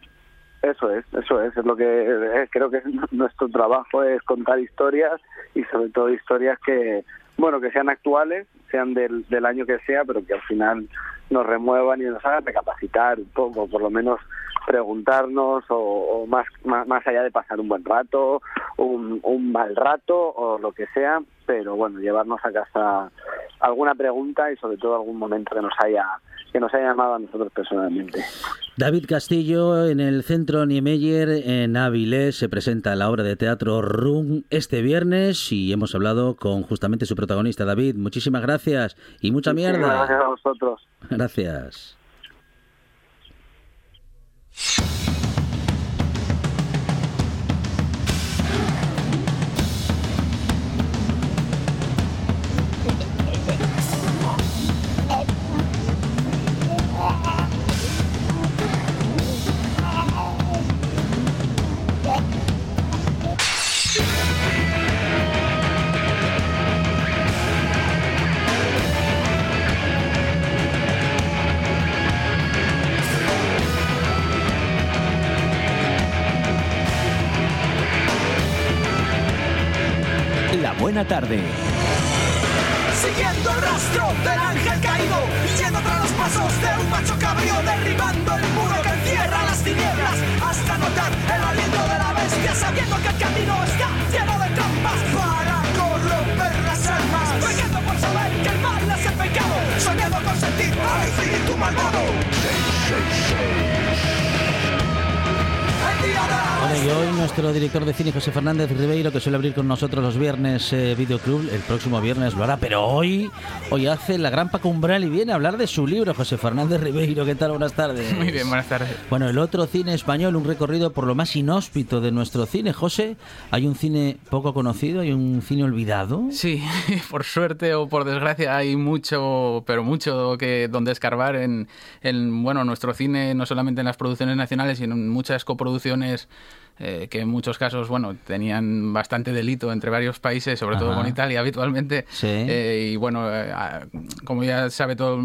Eso es, eso es, es lo que creo que nuestro trabajo es contar historias y sobre todo historias que, bueno, que sean actuales, del, del año que sea, pero que al final nos remuevan y nos hagan recapacitar un poco, por lo menos preguntarnos o, más, más, allá de pasar un buen rato, un, un mal rato o lo que sea, pero bueno, llevarnos a casa alguna pregunta y sobre todo algún momento que nos haya que nos haya llamado a nosotros personalmente. David Castillo, en el Centro Niemeyer, en Avilés, se presenta la obra de teatro Room este viernes y hemos hablado con justamente su protagonista, David. Muchísimas gracias y mucha mierda. Gracias a vosotros. Gracias. Buena tarde. Siguiendo el rastro del ángel caído, yendo tras los pasos de un macho cabrío, derribando el muro que encierra las tinieblas, hasta notar el aliento de la bestia, sabiendo que el camino está lleno de trampas para corromper las almas, por saber que el mal es el pecado, soñando con sentir al malvado. Bueno, y hoy nuestro director de cine, José Fernández Ribeiro, que suele abrir con nosotros los viernes eh, Videoclub, el próximo viernes lo hará, pero hoy, hoy hace la gran Pacumbral y viene a hablar de su libro, José Fernández Ribeiro. ¿Qué tal? Buenas tardes. Muy bien, buenas tardes. Bueno, el otro cine español, un recorrido por lo más inhóspito de nuestro cine. José, ¿hay un cine poco conocido? ¿Hay un cine olvidado? Sí, por suerte o por desgracia hay mucho, pero mucho que donde escarbar en, en bueno, nuestro cine, no solamente en las producciones nacionales, sino en muchas coproducciones eh, que en muchos casos, bueno, tenían bastante delito entre varios países, sobre todo con Italia habitualmente. Eh, y bueno, eh, como ya sabe todo,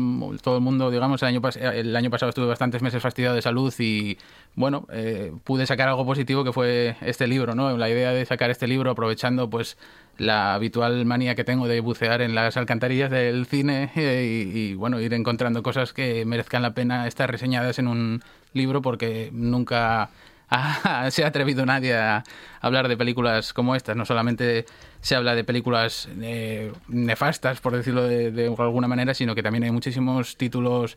todo el mundo, digamos, el año, el año pasado estuve bastantes meses fastidiado de salud y, bueno, pude sacar algo positivo que fue este libro, ¿no? La idea de sacar este libro aprovechando, pues, la habitual manía que tengo de bucear en las alcantarillas del cine y, bueno, ir encontrando cosas que merezcan la pena estar reseñadas en un libro porque nunca se ha atrevido nadie a hablar de películas como estas. No solamente se habla de películas eh, nefastas, por decirlo de, alguna manera, sino que también hay muchísimos títulos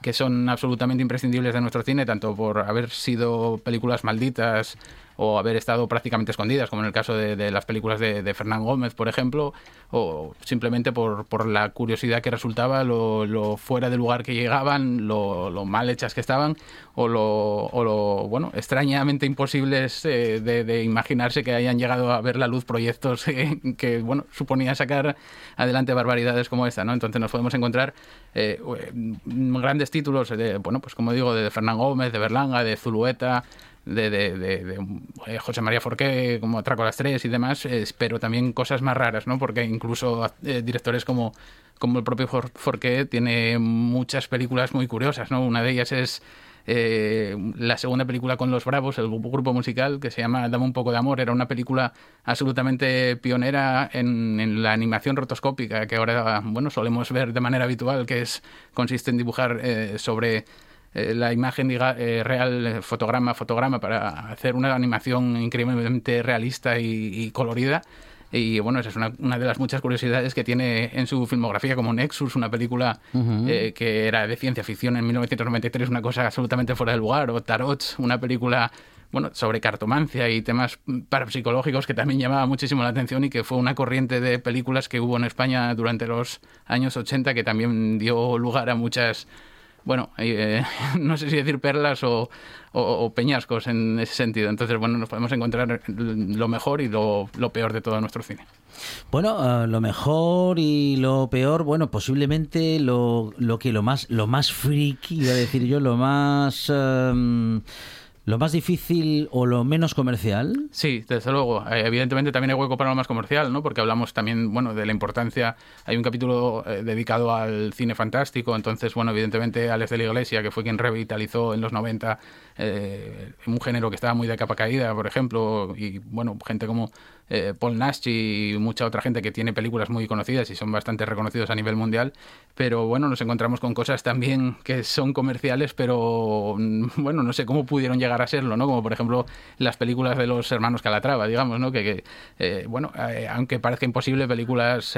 que son absolutamente imprescindibles de nuestro cine, tanto por haber sido películas malditas o haber estado prácticamente escondidas, como en el caso de, las películas de, de, Fernán Gómez, por ejemplo, o simplemente por, por la curiosidad que resultaba, lo, fuera de lugar que llegaban, lo, mal hechas que estaban, o lo, o lo bueno, extrañamente imposibles eh, de, imaginarse que hayan llegado a ver la luz proyectos que, bueno, suponía sacar adelante barbaridades como esta, ¿no? Entonces nos podemos encontrar eh, grandes títulos, de, bueno, pues como digo, de Fernán Gómez, de Berlanga, de Zulueta, de, de, de, eh, José María Forqué, como Atraco a las Tres y demás, pero también cosas más raras, ¿no? Porque incluso eh, directores como, como el propio Forqué tiene muchas películas muy curiosas, ¿no? Una de ellas es eh, la segunda película con Los Bravos, el grupo musical que se llama Dame un poco de amor. Era una película absolutamente pionera en, en, la animación rotoscópica que ahora bueno solemos ver de manera habitual, que es consiste en dibujar sobre eh, la imagen diga, eh, real, eh, fotograma a fotograma, para hacer una animación increíblemente realista y, colorida. Y bueno, esa es una, una, de las muchas curiosidades que tiene en su filmografía, como Nexus, una película que era de ciencia ficción en 1993, una cosa absolutamente fuera de lugar, o Tarot, una película bueno, sobre cartomancia y temas parapsicológicos que también llamaba muchísimo la atención y que fue una corriente de películas que hubo en España durante los años 80 que también dio lugar a muchas bueno, eh, no sé si decir perlas o, peñascos en ese sentido. Entonces, bueno, nos podemos encontrar lo mejor y lo, peor de todo nuestro cine. Bueno, uh, lo mejor y lo peor, bueno, posiblemente lo, lo que lo más lo más friki, iba a decir yo, lo más um, ¿Lo más difícil o lo menos comercial? Sí, desde luego. Eh, evidentemente también hay hueco para lo más comercial, ¿no? Porque hablamos también, bueno, de la importancia. Hay un capítulo eh, dedicado al cine fantástico, entonces, bueno, evidentemente Alex de la Iglesia, que fue quien revitalizó en los 90 eh, un género que estaba muy de capa caída, por ejemplo, y, bueno, gente como eh, Paul Nash y mucha otra gente que tiene películas muy conocidas y son bastante reconocidos a nivel mundial, pero bueno, nos encontramos con cosas también que son comerciales, pero mm, bueno, no sé cómo pudieron llegar a serlo, ¿no? Como por ejemplo las películas de los hermanos Calatrava, digamos, ¿no? Que, eh, bueno, eh, aunque parezca imposible, películas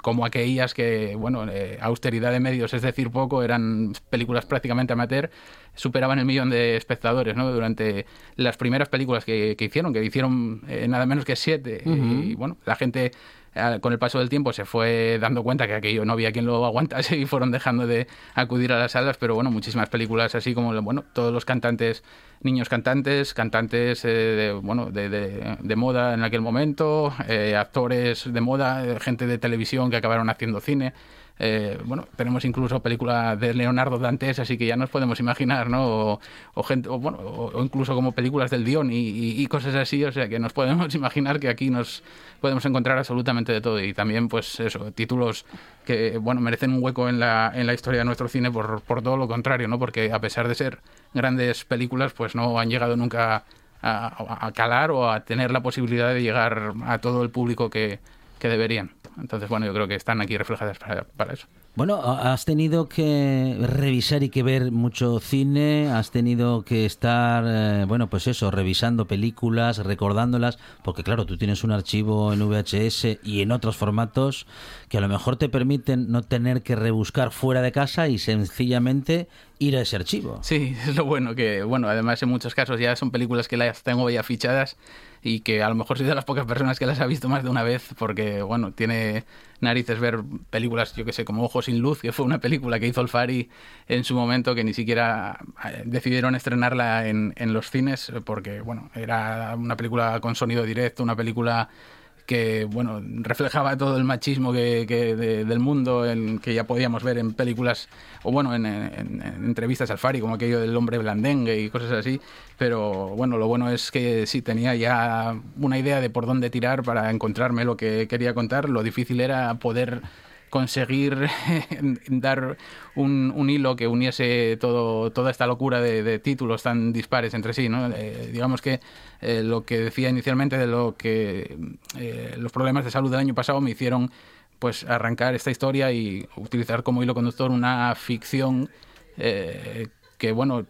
como aquellas que, bueno, austeridad de medios, es decir, poco, eran películas prácticamente amateur, superaban el millón de espectadores, ¿no? Durante las primeras películas que, que hicieron, que hicieron nada menos que siete y bueno, la gente eh, con el paso del tiempo se fue dando cuenta que aquello no había quien lo aguantase y fueron dejando de acudir a las salas, pero bueno, muchísimas películas así como, bueno, todos los cantantes, niños cantantes, cantantes eh, de, bueno, de, de, moda en aquel momento, eh, actores de moda, gente de televisión que acabaron haciendo cine. Eh, bueno, tenemos incluso películas de Leonardo Dantes, así que ya nos podemos imaginar, ¿no? O, gente, o, bueno, o, incluso como películas del Dion y, cosas así, o sea que nos podemos imaginar que aquí nos podemos encontrar absolutamente de todo y también, pues eso, títulos que, bueno, merecen un hueco en la, en la historia de nuestro cine por, por todo lo contrario, ¿no? Porque a pesar de ser grandes películas, pues no han llegado nunca a, a calar o a tener la posibilidad de llegar a todo el público que, que deberían. Entonces, bueno, yo creo que están aquí reflejadas para, eso. Bueno, has tenido que revisar y que ver mucho cine, has tenido que estar, eh, bueno, pues eso, revisando películas, recordándolas, porque claro, tú tienes un archivo en VHS y en otros formatos que a lo mejor te permiten no tener que rebuscar fuera de casa y sencillamente ir a ese archivo. Sí, es lo bueno que, bueno, además en muchos casos ya son películas que las tengo ya fichadas y que a lo mejor soy de las pocas personas que las ha visto más de una vez porque, bueno, tiene narices ver películas, yo que sé, como Ojos sin Luz, que fue una película que hizo el Fari en su momento que ni siquiera eh, decidieron estrenarla en, en los cines porque, bueno, era una película con sonido directo, una película que bueno reflejaba todo el machismo que, del mundo en, que ya podíamos ver en películas o bueno en, entrevistas al Fari como aquello del hombre blandengue y cosas así. Pero bueno lo bueno es que sí tenía ya una idea de por dónde tirar para encontrarme lo que quería contar. Lo difícil era poder conseguir dar un, hilo que uniese todo, toda esta locura de, títulos tan dispares entre sí. ¿no? Eh, digamos que eh, lo que decía inicialmente de lo que eh, los problemas de salud del año pasado me hicieron pues arrancar esta historia y utilizar como hilo conductor una ficción que bueno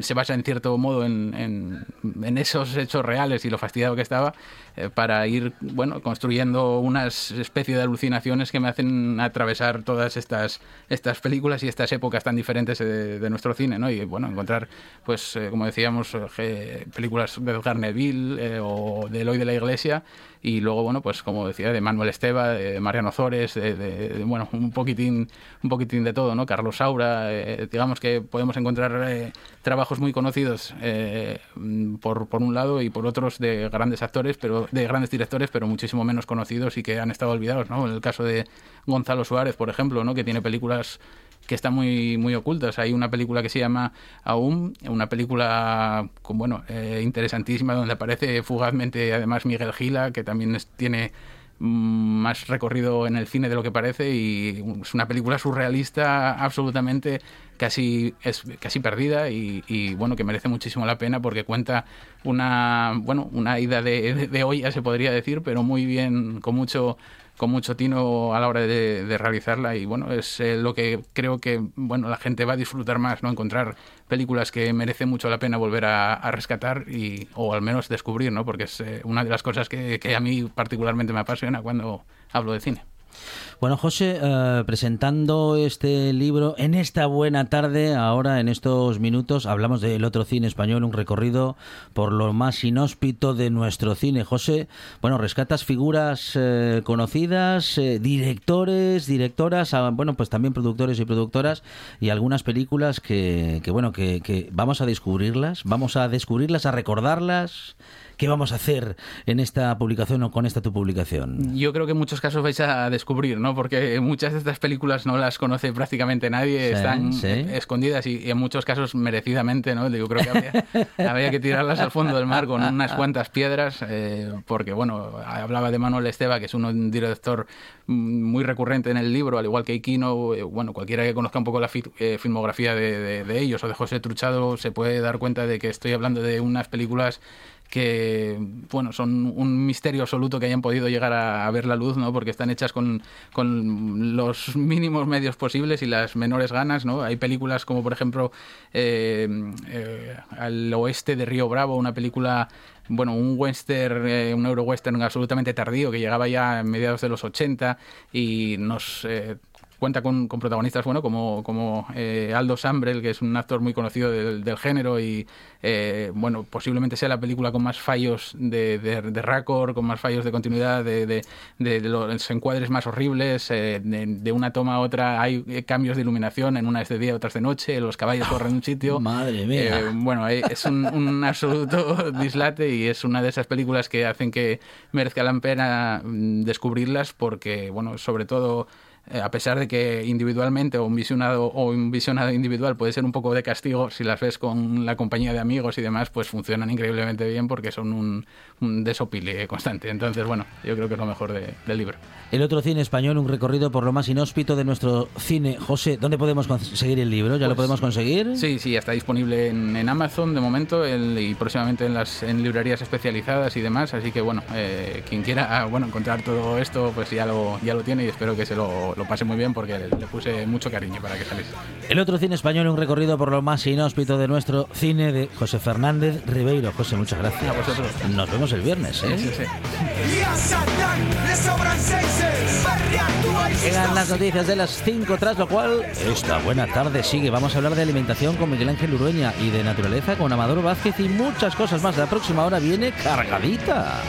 se basa en cierto modo en, en, esos hechos reales y lo fastidiado que estaba eh, para ir bueno construyendo una especie de alucinaciones que me hacen atravesar todas estas estas películas y estas épocas tan diferentes de, nuestro cine ¿no? y bueno encontrar pues eh, como decíamos eh, películas de Edgar Neville o de Eloy de la Iglesia y luego bueno pues como decía de Manuel Esteba de Mariano Zores de, bueno un poquitín un poquitín de todo no Carlos Saura eh, digamos que podemos encontrar eh, trabajos muy conocidos eh, por, por un lado y por otros de grandes actores pero de grandes directores pero muchísimo menos conocidos y que han estado olvidados no en el caso de Gonzalo Suárez por ejemplo no que tiene películas que están muy, muy ocultas. Hay una película que se llama Aún, una película con, bueno, eh, interesantísima donde aparece fugazmente además Miguel Gila, que también tiene más recorrido en el cine de lo que parece y es una película surrealista absolutamente casi es casi perdida y, bueno que merece muchísimo la pena porque cuenta una bueno una ida de, de olla se podría decir pero muy bien con mucho con mucho tino a la hora de, realizarla y bueno, es eh, lo que creo que bueno la gente va a disfrutar más, ¿no? Encontrar películas que merece mucho la pena volver a, rescatar y, o al menos descubrir, ¿no? Porque es eh, una de las cosas que, que a mí particularmente me apasiona cuando hablo de cine. Bueno, José, eh, presentando este libro en esta buena tarde, ahora en estos minutos, hablamos del otro cine español, un recorrido por lo más inhóspito de nuestro cine. José, bueno, rescatas figuras eh, conocidas, eh, directores, directoras, ah, bueno, pues también productores y productoras y algunas películas que, que bueno, que, que vamos a descubrirlas, vamos a descubrirlas, a recordarlas ¿Qué vamos a hacer en esta publicación o con esta tu publicación? Yo creo que en muchos casos vais a descubrir, ¿no? Porque muchas de estas películas no las conoce prácticamente nadie, están escondidas y, en muchos casos merecidamente, ¿no? Yo creo que habría, que tirarlas al fondo del mar con unas cuantas piedras, eh, porque, bueno, hablaba de Manuel Esteba, que es un director muy recurrente en el libro, al igual que Iquino, eh, bueno, cualquiera que conozca un poco la eh, filmografía de, de ellos o de José Truchado se puede dar cuenta de que estoy hablando de unas películas que bueno son un misterio absoluto que hayan podido llegar a, ver la luz no porque están hechas con, con, los mínimos medios posibles y las menores ganas no hay películas como por ejemplo eh, eh, al oeste de Río Bravo una película bueno, un western, eh, un euro western absolutamente tardío que llegaba ya a mediados de los 80 y nos cuenta con, protagonistas bueno como, como eh, Aldo Sambrel, que es un actor muy conocido del, del género y eh, bueno, posiblemente sea la película con más fallos de, de, de récord, con más fallos de continuidad, de, de los encuadres más horribles, eh, de, una toma a otra hay cambios de iluminación, en una es de día, otras de noche, los caballos corren en un sitio. Madre mía. bueno, es un, un absoluto dislate y es una de esas películas que hacen que merezca la pena mm, descubrirlas porque, bueno, sobre todo eh, a pesar de que individualmente o un visionado o un visionado individual puede ser un poco de castigo, si las ves con la compañía de amigos y demás, pues funcionan increíblemente bien porque son un, un desopile constante. Entonces, bueno, yo creo que es lo mejor del libro. El otro cine español, un recorrido por lo más inhóspito de nuestro cine. José, ¿dónde podemos conseguir el libro? ¿Ya lo pues podemos conseguir? Sí, sí, está disponible en, Amazon de momento y próximamente en las en librerías especializadas y demás. Así que, bueno, eh, quien quiera bueno, encontrar todo esto, pues ya lo, ya lo tiene y espero que se lo lo pase muy bien porque le, puse mucho cariño para que saliese. El otro cine español, un recorrido por lo más inhóspito de nuestro cine de José Fernández Ribeiro. José, muchas gracias. A vosotros. Nos vemos el viernes, ¿eh? Sí, sí, Llegan las noticias de las 5, tras lo cual esta buena tarde sigue. Vamos a hablar de alimentación con Miguel Ángel Urueña y de naturaleza con Amador Vázquez y muchas cosas más. La próxima hora viene cargadita.